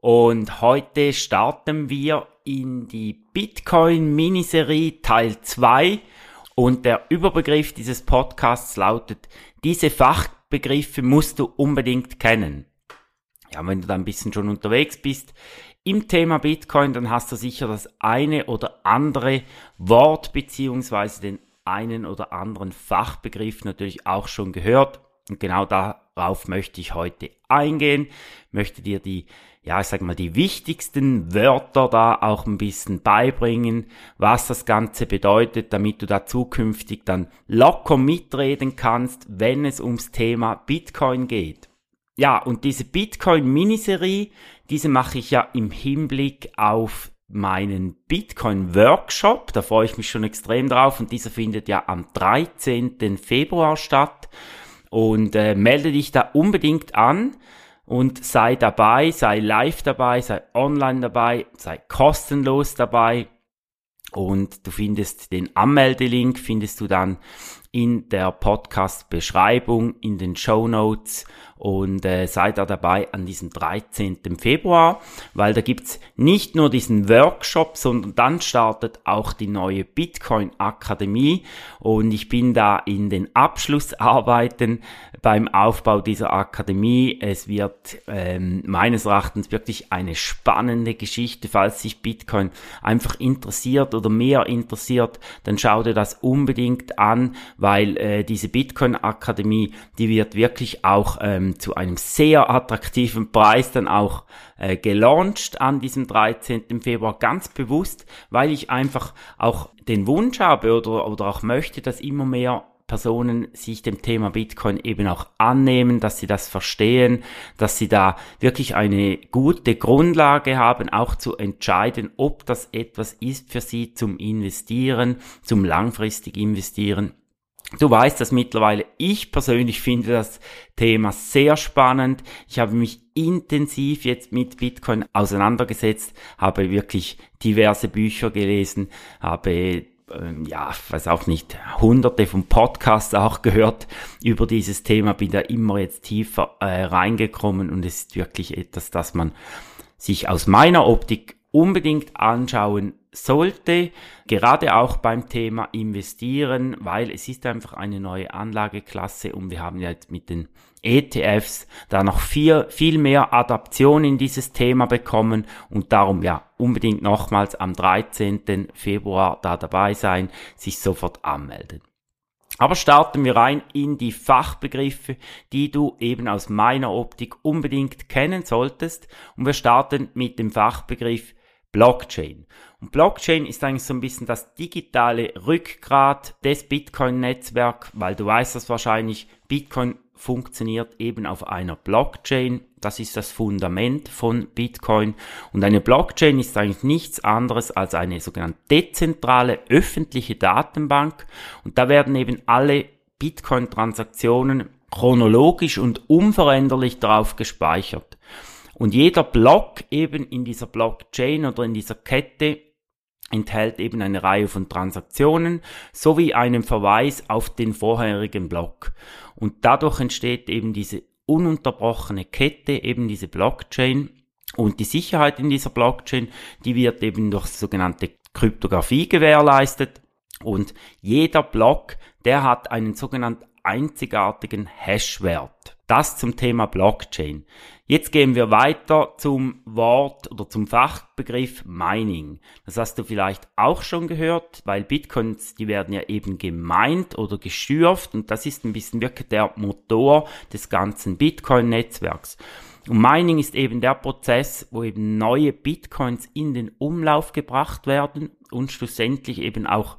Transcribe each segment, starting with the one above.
Und heute starten wir in die Bitcoin Miniserie Teil 2 und der Überbegriff dieses Podcasts lautet, diese Fachbegriffe musst du unbedingt kennen. Ja, wenn du da ein bisschen schon unterwegs bist im Thema Bitcoin, dann hast du sicher das eine oder andere Wort beziehungsweise den einen oder anderen Fachbegriff natürlich auch schon gehört. Und genau darauf möchte ich heute eingehen, möchte dir die ja, ich sag mal, die wichtigsten Wörter da auch ein bisschen beibringen, was das Ganze bedeutet, damit du da zukünftig dann locker mitreden kannst, wenn es ums Thema Bitcoin geht. Ja, und diese Bitcoin-Miniserie, diese mache ich ja im Hinblick auf meinen Bitcoin-Workshop. Da freue ich mich schon extrem drauf und dieser findet ja am 13. Februar statt. Und äh, melde dich da unbedingt an und sei dabei, sei live dabei, sei online dabei, sei kostenlos dabei. Und du findest den Anmeldelink, findest du dann in der Podcast-Beschreibung, in den Show Notes und äh, sei da dabei an diesem 13. Februar, weil da gibt's nicht nur diesen Workshop, sondern dann startet auch die neue Bitcoin Akademie und ich bin da in den Abschlussarbeiten beim Aufbau dieser Akademie. Es wird ähm, meines Erachtens wirklich eine spannende Geschichte, falls sich Bitcoin einfach interessiert oder mehr interessiert, dann schau dir das unbedingt an, weil äh, diese Bitcoin Akademie, die wird wirklich auch ähm, zu einem sehr attraktiven Preis dann auch äh, gelauncht an diesem 13. Februar ganz bewusst, weil ich einfach auch den Wunsch habe oder, oder auch möchte, dass immer mehr Personen sich dem Thema Bitcoin eben auch annehmen, dass sie das verstehen, dass sie da wirklich eine gute Grundlage haben, auch zu entscheiden, ob das etwas ist für sie zum Investieren, zum langfristig Investieren Du weißt das mittlerweile. Ich persönlich finde das Thema sehr spannend. Ich habe mich intensiv jetzt mit Bitcoin auseinandergesetzt, habe wirklich diverse Bücher gelesen, habe ähm, ja, weiß auch nicht, hunderte von Podcasts auch gehört über dieses Thema, bin da immer jetzt tiefer äh, reingekommen und es ist wirklich etwas, das man sich aus meiner Optik unbedingt anschauen sollte, gerade auch beim Thema investieren, weil es ist einfach eine neue Anlageklasse und wir haben ja jetzt mit den ETFs da noch viel, viel mehr Adaption in dieses Thema bekommen und darum ja unbedingt nochmals am 13. Februar da dabei sein, sich sofort anmelden. Aber starten wir rein in die Fachbegriffe, die du eben aus meiner Optik unbedingt kennen solltest. Und wir starten mit dem Fachbegriff Blockchain. Und Blockchain ist eigentlich so ein bisschen das digitale Rückgrat des Bitcoin-Netzwerks, weil du weißt das wahrscheinlich, Bitcoin funktioniert eben auf einer Blockchain. Das ist das Fundament von Bitcoin. Und eine Blockchain ist eigentlich nichts anderes als eine sogenannte dezentrale öffentliche Datenbank. Und da werden eben alle Bitcoin-Transaktionen chronologisch und unveränderlich darauf gespeichert. Und jeder Block eben in dieser Blockchain oder in dieser Kette enthält eben eine Reihe von Transaktionen sowie einen Verweis auf den vorherigen Block. Und dadurch entsteht eben diese ununterbrochene Kette, eben diese Blockchain. Und die Sicherheit in dieser Blockchain, die wird eben durch sogenannte Kryptographie gewährleistet. Und jeder Block, der hat einen sogenannten einzigartigen Hashwert. Das zum Thema Blockchain. Jetzt gehen wir weiter zum Wort oder zum Fachbegriff Mining. Das hast du vielleicht auch schon gehört, weil Bitcoins, die werden ja eben gemeint oder geschürft und das ist ein bisschen wirklich der Motor des ganzen Bitcoin-Netzwerks. Und Mining ist eben der Prozess, wo eben neue Bitcoins in den Umlauf gebracht werden und schlussendlich eben auch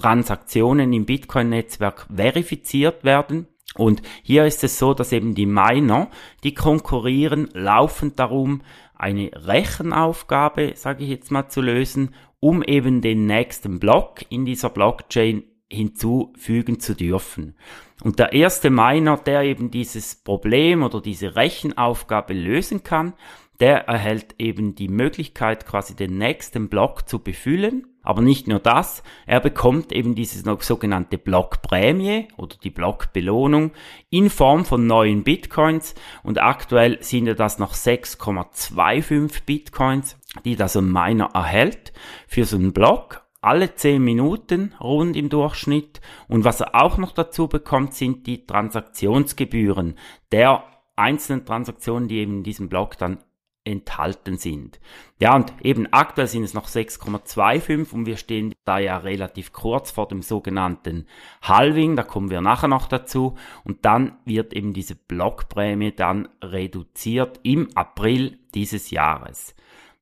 Transaktionen im Bitcoin-Netzwerk verifiziert werden. Und hier ist es so, dass eben die Miner, die konkurrieren laufend darum, eine Rechenaufgabe, sage ich jetzt mal, zu lösen, um eben den nächsten Block in dieser Blockchain hinzufügen zu dürfen. Und der erste Miner, der eben dieses Problem oder diese Rechenaufgabe lösen kann, der erhält eben die Möglichkeit, quasi den nächsten Block zu befüllen. Aber nicht nur das, er bekommt eben diese sogenannte Blockprämie oder die Blockbelohnung in Form von neuen Bitcoins und aktuell sind ja das noch 6,25 Bitcoins, die das ein Miner erhält für so einen Block alle 10 Minuten rund im Durchschnitt. Und was er auch noch dazu bekommt, sind die Transaktionsgebühren der einzelnen Transaktionen, die eben in diesem Block dann enthalten sind. Ja, und eben aktuell sind es noch 6,25 und wir stehen da ja relativ kurz vor dem sogenannten Halving, da kommen wir nachher noch dazu und dann wird eben diese Blockprämie dann reduziert im April dieses Jahres.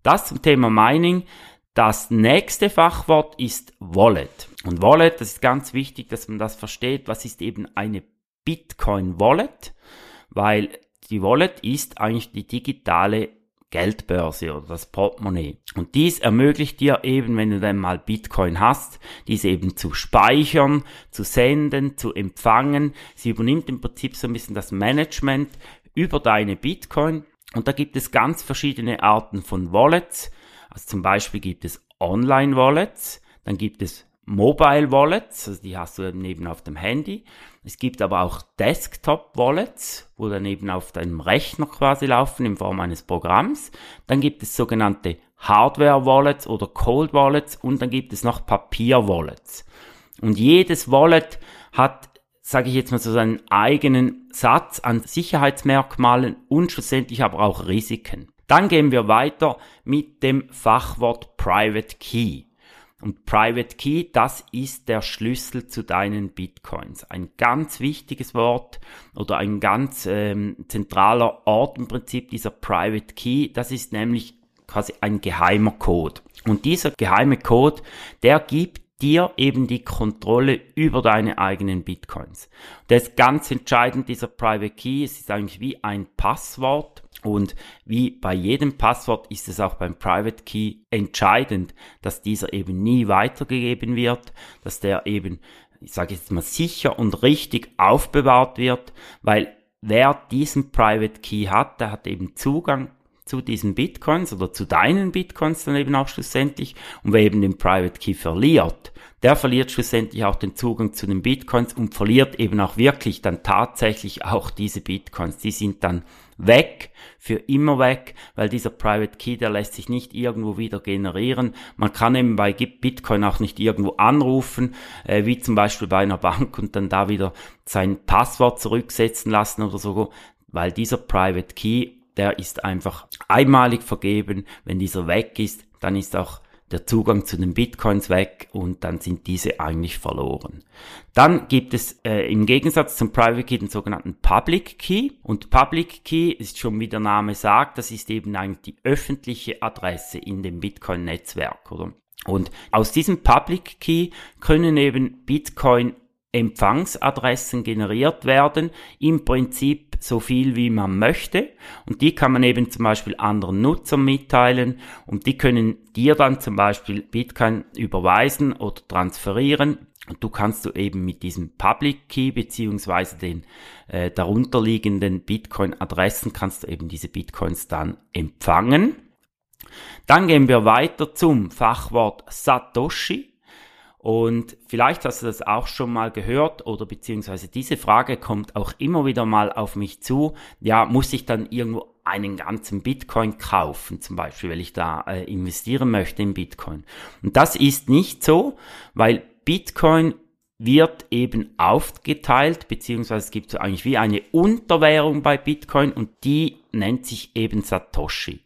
Das zum Thema Mining. Das nächste Fachwort ist Wallet. Und Wallet, das ist ganz wichtig, dass man das versteht. Was ist eben eine Bitcoin Wallet? Weil die Wallet ist eigentlich die digitale Geldbörse oder das Portemonnaie. Und dies ermöglicht dir eben, wenn du dann mal Bitcoin hast, diese eben zu speichern, zu senden, zu empfangen. Sie übernimmt im Prinzip so ein bisschen das Management über deine Bitcoin. Und da gibt es ganz verschiedene Arten von Wallets. Also zum Beispiel gibt es Online-Wallets, dann gibt es Mobile Wallets, also die hast du eben, eben auf dem Handy. Es gibt aber auch Desktop Wallets, wo dann eben auf deinem Rechner quasi laufen in Form eines Programms. Dann gibt es sogenannte Hardware Wallets oder Cold Wallets und dann gibt es noch Papier Wallets. Und jedes Wallet hat, sage ich jetzt mal so, seinen eigenen Satz an Sicherheitsmerkmalen und schlussendlich aber auch Risiken. Dann gehen wir weiter mit dem Fachwort Private Key. Und Private Key, das ist der Schlüssel zu deinen Bitcoins. Ein ganz wichtiges Wort oder ein ganz ähm, zentraler Ort im Prinzip dieser Private Key. Das ist nämlich quasi ein geheimer Code. Und dieser geheime Code, der gibt dir eben die Kontrolle über deine eigenen Bitcoins. Das ist ganz entscheidend, dieser Private Key. Es ist eigentlich wie ein Passwort und wie bei jedem Passwort ist es auch beim Private Key entscheidend, dass dieser eben nie weitergegeben wird, dass der eben, ich sage jetzt mal, sicher und richtig aufbewahrt wird, weil wer diesen Private Key hat, der hat eben Zugang zu diesen Bitcoins oder zu deinen Bitcoins dann eben auch schlussendlich. Und wer eben den Private Key verliert, der verliert schlussendlich auch den Zugang zu den Bitcoins und verliert eben auch wirklich dann tatsächlich auch diese Bitcoins. Die sind dann weg, für immer weg, weil dieser Private Key, der lässt sich nicht irgendwo wieder generieren. Man kann eben bei Bitcoin auch nicht irgendwo anrufen, äh, wie zum Beispiel bei einer Bank und dann da wieder sein Passwort zurücksetzen lassen oder so, weil dieser Private Key der ist einfach einmalig vergeben. Wenn dieser weg ist, dann ist auch der Zugang zu den Bitcoins weg und dann sind diese eigentlich verloren. Dann gibt es äh, im Gegensatz zum Private Key den sogenannten Public Key und Public Key ist schon wie der Name sagt, das ist eben eigentlich die öffentliche Adresse in dem Bitcoin-Netzwerk, oder? Und aus diesem Public Key können eben Bitcoin Empfangsadressen generiert werden, im Prinzip so viel wie man möchte und die kann man eben zum Beispiel anderen Nutzern mitteilen und die können dir dann zum Beispiel Bitcoin überweisen oder transferieren und du kannst du eben mit diesem Public Key beziehungsweise den äh, darunterliegenden Bitcoin-Adressen kannst du eben diese Bitcoins dann empfangen. Dann gehen wir weiter zum Fachwort Satoshi. Und vielleicht hast du das auch schon mal gehört oder beziehungsweise diese Frage kommt auch immer wieder mal auf mich zu. Ja, muss ich dann irgendwo einen ganzen Bitcoin kaufen, zum Beispiel, weil ich da äh, investieren möchte in Bitcoin. Und das ist nicht so, weil Bitcoin wird eben aufgeteilt, beziehungsweise es gibt so eigentlich wie eine Unterwährung bei Bitcoin und die nennt sich eben Satoshi.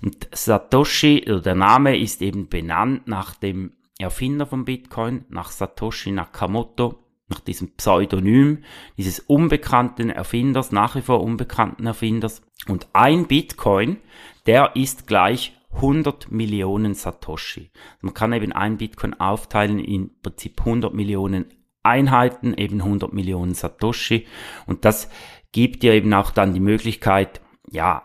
Und Satoshi, oder der Name ist eben benannt nach dem Erfinder von Bitcoin, nach Satoshi Nakamoto, nach diesem Pseudonym dieses unbekannten Erfinders, nach wie vor unbekannten Erfinders. Und ein Bitcoin, der ist gleich 100 Millionen Satoshi. Man kann eben ein Bitcoin aufteilen in Prinzip 100 Millionen Einheiten, eben 100 Millionen Satoshi. Und das gibt dir eben auch dann die Möglichkeit, ja,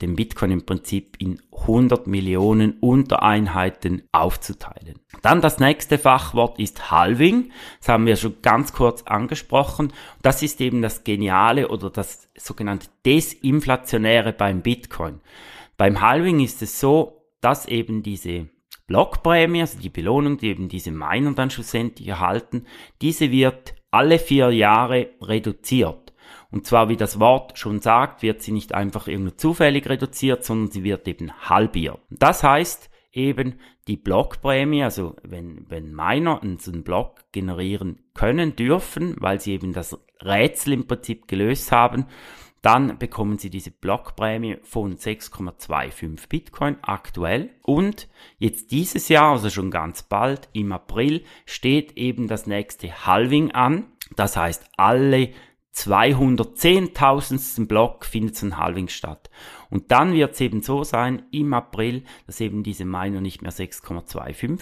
den Bitcoin im Prinzip in 100 Millionen Untereinheiten aufzuteilen. Dann das nächste Fachwort ist Halving. Das haben wir schon ganz kurz angesprochen. Das ist eben das Geniale oder das sogenannte Desinflationäre beim Bitcoin. Beim Halving ist es so, dass eben diese Blockprämie, also die Belohnung, die eben diese Miner dann schlussendlich erhalten, diese wird alle vier Jahre reduziert. Und zwar, wie das Wort schon sagt, wird sie nicht einfach irgendwie zufällig reduziert, sondern sie wird eben halbiert. Das heißt eben, die Blockprämie, also wenn, wenn Miner einen Block generieren können, dürfen, weil sie eben das Rätsel im Prinzip gelöst haben, dann bekommen Sie diese Blockprämie von 6,25 Bitcoin aktuell. Und jetzt dieses Jahr, also schon ganz bald, im April, steht eben das nächste Halving an. Das heißt, alle 210.000. Block findet so ein Halving statt. Und dann wird es eben so sein, im April, dass eben diese Miner nicht mehr 6,25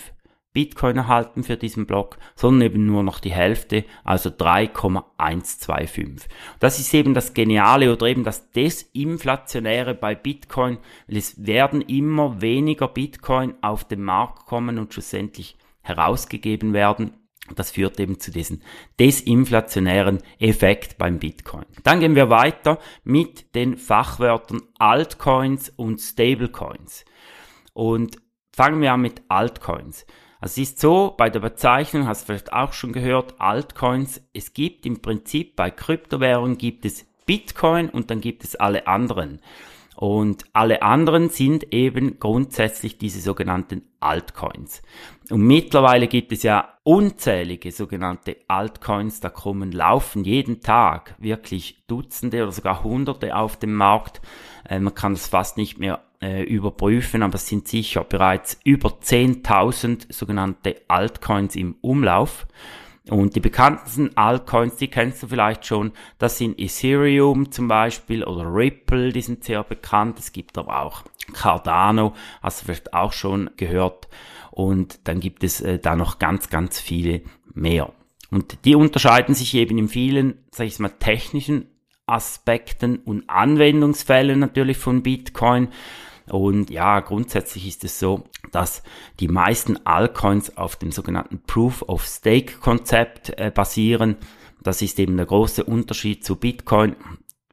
Bitcoin erhalten für diesen Block, sondern eben nur noch die Hälfte, also 3,125. Das ist eben das Geniale oder eben das Desinflationäre bei Bitcoin, es werden immer weniger Bitcoin auf den Markt kommen und schlussendlich herausgegeben werden. Das führt eben zu diesem desinflationären Effekt beim Bitcoin. Dann gehen wir weiter mit den Fachwörtern Altcoins und Stablecoins. Und fangen wir an mit Altcoins. Also es ist so, bei der Bezeichnung hast du vielleicht auch schon gehört, Altcoins, es gibt im Prinzip bei Kryptowährungen gibt es Bitcoin und dann gibt es alle anderen. Und alle anderen sind eben grundsätzlich diese sogenannten Altcoins. Und mittlerweile gibt es ja unzählige sogenannte Altcoins, da kommen laufen jeden Tag wirklich Dutzende oder sogar Hunderte auf dem Markt. Äh, man kann das fast nicht mehr äh, überprüfen, aber es sind sicher bereits über 10.000 sogenannte Altcoins im Umlauf. Und die bekanntesten Altcoins, die kennst du vielleicht schon, das sind Ethereum zum Beispiel oder Ripple, die sind sehr bekannt. Es gibt aber auch Cardano, hast du vielleicht auch schon gehört. Und dann gibt es äh, da noch ganz, ganz viele mehr. Und die unterscheiden sich eben in vielen, sag ich mal, technischen Aspekten und Anwendungsfällen natürlich von Bitcoin. Und ja, grundsätzlich ist es so, dass die meisten Altcoins auf dem sogenannten Proof of Stake Konzept äh, basieren. Das ist eben der große Unterschied zu Bitcoin.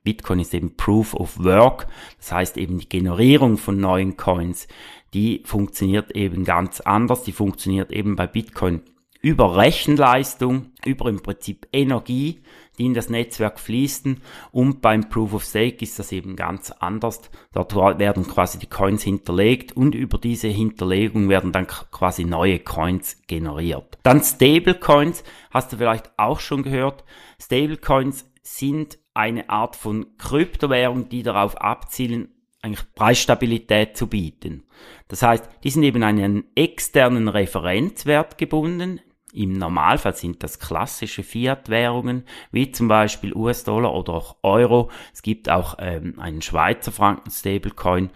Bitcoin ist eben Proof of Work, das heißt eben die Generierung von neuen Coins, die funktioniert eben ganz anders. Die funktioniert eben bei Bitcoin über Rechenleistung, über im Prinzip Energie, die in das Netzwerk fließen. Und beim Proof of Stake ist das eben ganz anders. Dort werden quasi die Coins hinterlegt und über diese Hinterlegung werden dann quasi neue Coins generiert. Dann Stablecoins, hast du vielleicht auch schon gehört. Stablecoins sind eine Art von Kryptowährung, die darauf abzielen, eigentlich Preisstabilität zu bieten. Das heißt, die sind eben an einen externen Referenzwert gebunden, im Normalfall sind das klassische Fiat-Währungen, wie zum Beispiel US-Dollar oder auch Euro. Es gibt auch ähm, einen Schweizer Franken Stablecoin.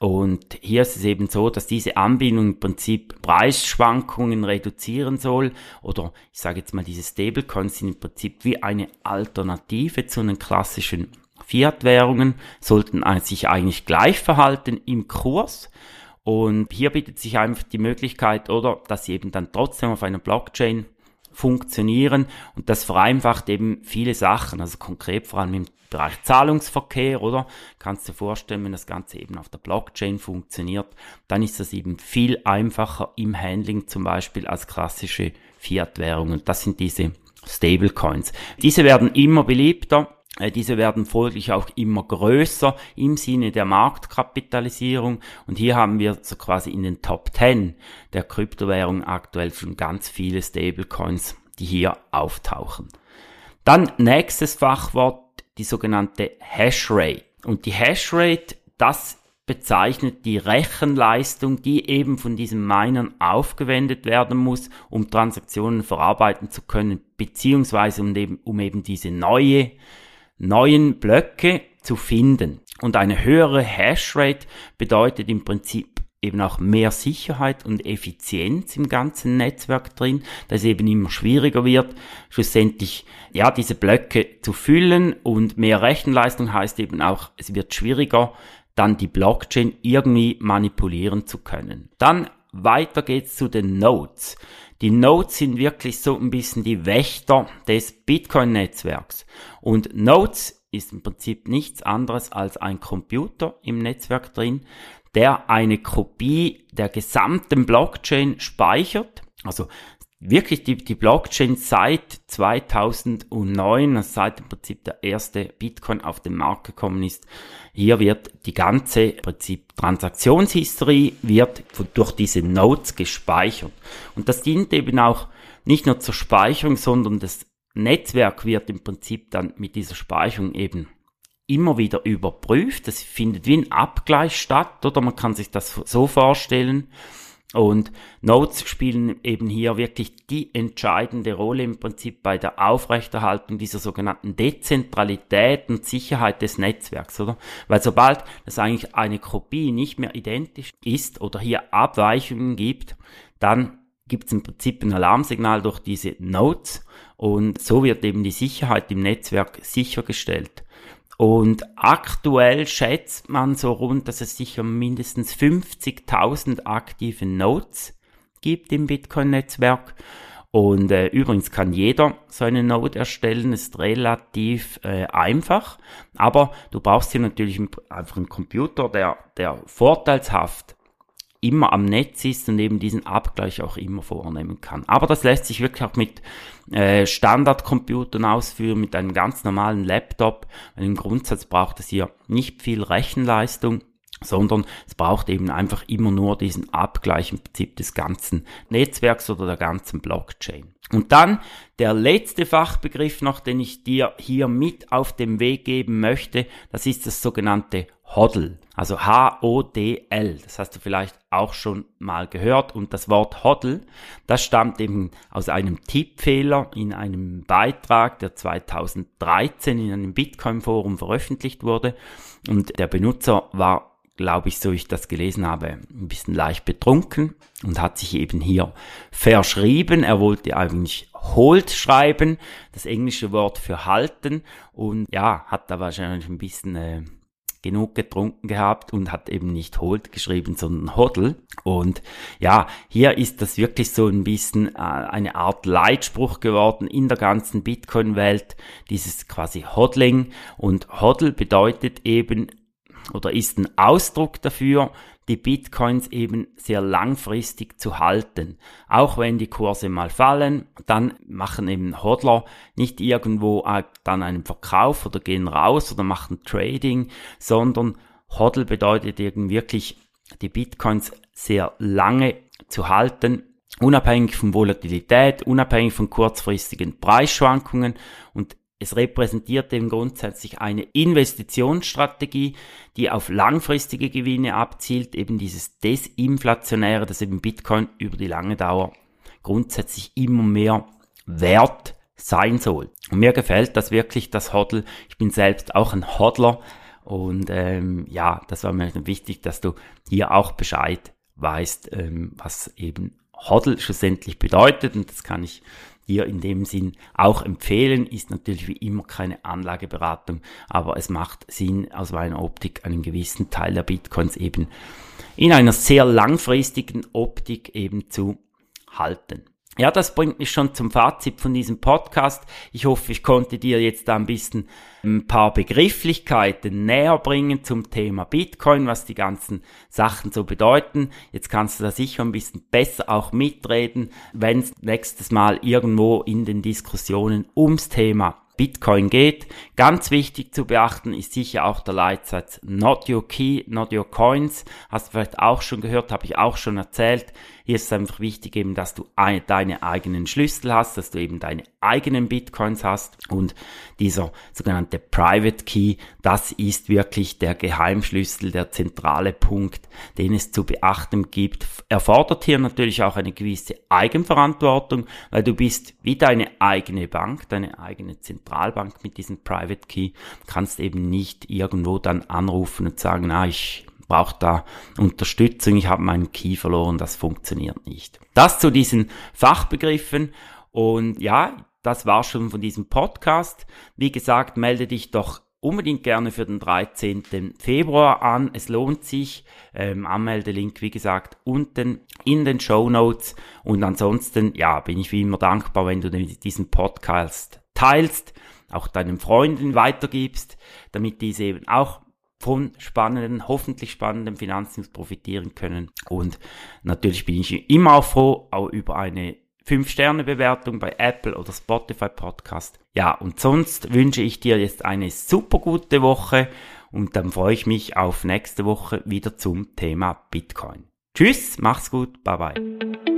Und hier ist es eben so, dass diese Anbindung im Prinzip Preisschwankungen reduzieren soll. Oder ich sage jetzt mal, diese Stablecoins sind im Prinzip wie eine Alternative zu den klassischen Fiat-Währungen, sollten sich eigentlich gleich verhalten im Kurs. Und hier bietet sich einfach die Möglichkeit, oder, dass sie eben dann trotzdem auf einer Blockchain funktionieren und das vereinfacht eben viele Sachen, also konkret vor allem im Bereich Zahlungsverkehr, oder? Kannst du dir vorstellen, wenn das Ganze eben auf der Blockchain funktioniert, dann ist das eben viel einfacher im Handling zum Beispiel als klassische Fiat-Währungen. Das sind diese Stablecoins. Diese werden immer beliebter diese werden folglich auch immer größer im Sinne der Marktkapitalisierung. Und hier haben wir so quasi in den Top 10 der Kryptowährung aktuell schon ganz viele Stablecoins, die hier auftauchen. Dann nächstes Fachwort, die sogenannte Hashrate. Und die Hashrate, das bezeichnet die Rechenleistung, die eben von diesen Minern aufgewendet werden muss, um Transaktionen verarbeiten zu können, beziehungsweise um eben, um eben diese neue neuen Blöcke zu finden. Und eine höhere Hashrate bedeutet im Prinzip eben auch mehr Sicherheit und Effizienz im ganzen Netzwerk drin, dass es eben immer schwieriger wird, schlussendlich ja diese Blöcke zu füllen und mehr Rechenleistung heißt eben auch, es wird schwieriger, dann die Blockchain irgendwie manipulieren zu können. Dann weiter geht's zu den Nodes. Die Nodes sind wirklich so ein bisschen die Wächter des Bitcoin-Netzwerks. Und Nodes ist im Prinzip nichts anderes als ein Computer im Netzwerk drin, der eine Kopie der gesamten Blockchain speichert. Also wirklich die, die Blockchain seit 2009, also seit im Prinzip der erste Bitcoin auf den Markt gekommen ist. Hier wird die ganze Prinzip Transaktionshistorie wird durch diese Nodes gespeichert. Und das dient eben auch nicht nur zur Speicherung, sondern das Netzwerk wird im Prinzip dann mit dieser Speicherung eben immer wieder überprüft. Das findet wie ein Abgleich statt, oder man kann sich das so vorstellen. Und Nodes spielen eben hier wirklich die entscheidende Rolle im Prinzip bei der Aufrechterhaltung dieser sogenannten Dezentralität und Sicherheit des Netzwerks, oder? Weil sobald das eigentlich eine Kopie nicht mehr identisch ist oder hier Abweichungen gibt, dann gibt es im Prinzip ein Alarmsignal durch diese Nodes und so wird eben die Sicherheit im Netzwerk sichergestellt. Und aktuell schätzt man so rund, dass es sicher mindestens 50.000 aktive Nodes gibt im Bitcoin-Netzwerk. Und äh, übrigens kann jeder so eine Node erstellen, ist relativ äh, einfach. Aber du brauchst hier natürlich einfach einen Computer, der, der vorteilshaft immer am Netz ist und eben diesen Abgleich auch immer vornehmen kann. Aber das lässt sich wirklich auch mit äh, Standardcomputern ausführen, mit einem ganz normalen Laptop. Im Grundsatz braucht es hier nicht viel Rechenleistung sondern es braucht eben einfach immer nur diesen Abgleich im Prinzip des ganzen Netzwerks oder der ganzen Blockchain. Und dann der letzte Fachbegriff noch, den ich dir hier mit auf den Weg geben möchte, das ist das sogenannte HODL. Also H-O-D-L. Das hast du vielleicht auch schon mal gehört. Und das Wort HODL, das stammt eben aus einem Tippfehler in einem Beitrag, der 2013 in einem Bitcoin-Forum veröffentlicht wurde. Und der Benutzer war glaube ich, so ich das gelesen habe, ein bisschen leicht betrunken und hat sich eben hier verschrieben. Er wollte eigentlich hold schreiben, das englische Wort für halten und ja, hat da wahrscheinlich ein bisschen äh, genug getrunken gehabt und hat eben nicht hold geschrieben, sondern hodl. Und ja, hier ist das wirklich so ein bisschen äh, eine Art Leitspruch geworden in der ganzen Bitcoin-Welt, dieses quasi Hodling. Und Hodl bedeutet eben oder ist ein Ausdruck dafür, die Bitcoins eben sehr langfristig zu halten. Auch wenn die Kurse mal fallen, dann machen eben Hodler nicht irgendwo äh, dann einen Verkauf oder gehen raus oder machen Trading, sondern Hodl bedeutet eben wirklich die Bitcoins sehr lange zu halten, unabhängig von Volatilität, unabhängig von kurzfristigen Preisschwankungen und es repräsentiert eben grundsätzlich eine Investitionsstrategie, die auf langfristige Gewinne abzielt, eben dieses Desinflationäre, das eben Bitcoin über die lange Dauer grundsätzlich immer mehr wert sein soll. Und mir gefällt das wirklich, das Hodl. Ich bin selbst auch ein Hodler und ähm, ja, das war mir wichtig, dass du hier auch Bescheid weißt, ähm, was eben Hodl schlussendlich bedeutet und das kann ich dir in dem Sinn auch empfehlen. Ist natürlich wie immer keine Anlageberatung, aber es macht Sinn, aus meiner Optik einen gewissen Teil der Bitcoins eben in einer sehr langfristigen Optik eben zu halten. Ja, das bringt mich schon zum Fazit von diesem Podcast. Ich hoffe, ich konnte dir jetzt da ein bisschen ein paar Begrifflichkeiten näher bringen zum Thema Bitcoin, was die ganzen Sachen so bedeuten. Jetzt kannst du da sicher ein bisschen besser auch mitreden, wenn es nächstes Mal irgendwo in den Diskussionen ums Thema Bitcoin geht. Ganz wichtig zu beachten ist sicher auch der Leitsatz Not Your Key, Not Your Coins. Hast du vielleicht auch schon gehört, habe ich auch schon erzählt. Hier ist es einfach wichtig eben, dass du ein, deine eigenen Schlüssel hast, dass du eben deine eigenen Bitcoins hast und dieser sogenannte Private Key, das ist wirklich der Geheimschlüssel, der zentrale Punkt, den es zu beachten gibt. Erfordert hier natürlich auch eine gewisse Eigenverantwortung, weil du bist wie deine eigene Bank, deine eigene Zentralbank mit diesem Private Key, kannst eben nicht irgendwo dann anrufen und sagen, ah, ich brauche da Unterstützung, ich habe meinen Key verloren, das funktioniert nicht. Das zu diesen Fachbegriffen und ja, das war schon von diesem Podcast. Wie gesagt, melde dich doch unbedingt gerne für den 13. Februar an. Es lohnt sich. Ähm, Anmeldelink, wie gesagt, unten in den Show Notes. Und ansonsten, ja, bin ich wie immer dankbar, wenn du diesen Podcast teilst, auch deinen Freunden weitergibst, damit diese eben auch von spannenden, hoffentlich spannenden Finanzen profitieren können. Und natürlich bin ich immer auch froh, auch über eine 5-Sterne-Bewertung bei Apple oder Spotify Podcast. Ja, und sonst wünsche ich dir jetzt eine super gute Woche und dann freue ich mich auf nächste Woche wieder zum Thema Bitcoin. Tschüss, mach's gut, bye bye.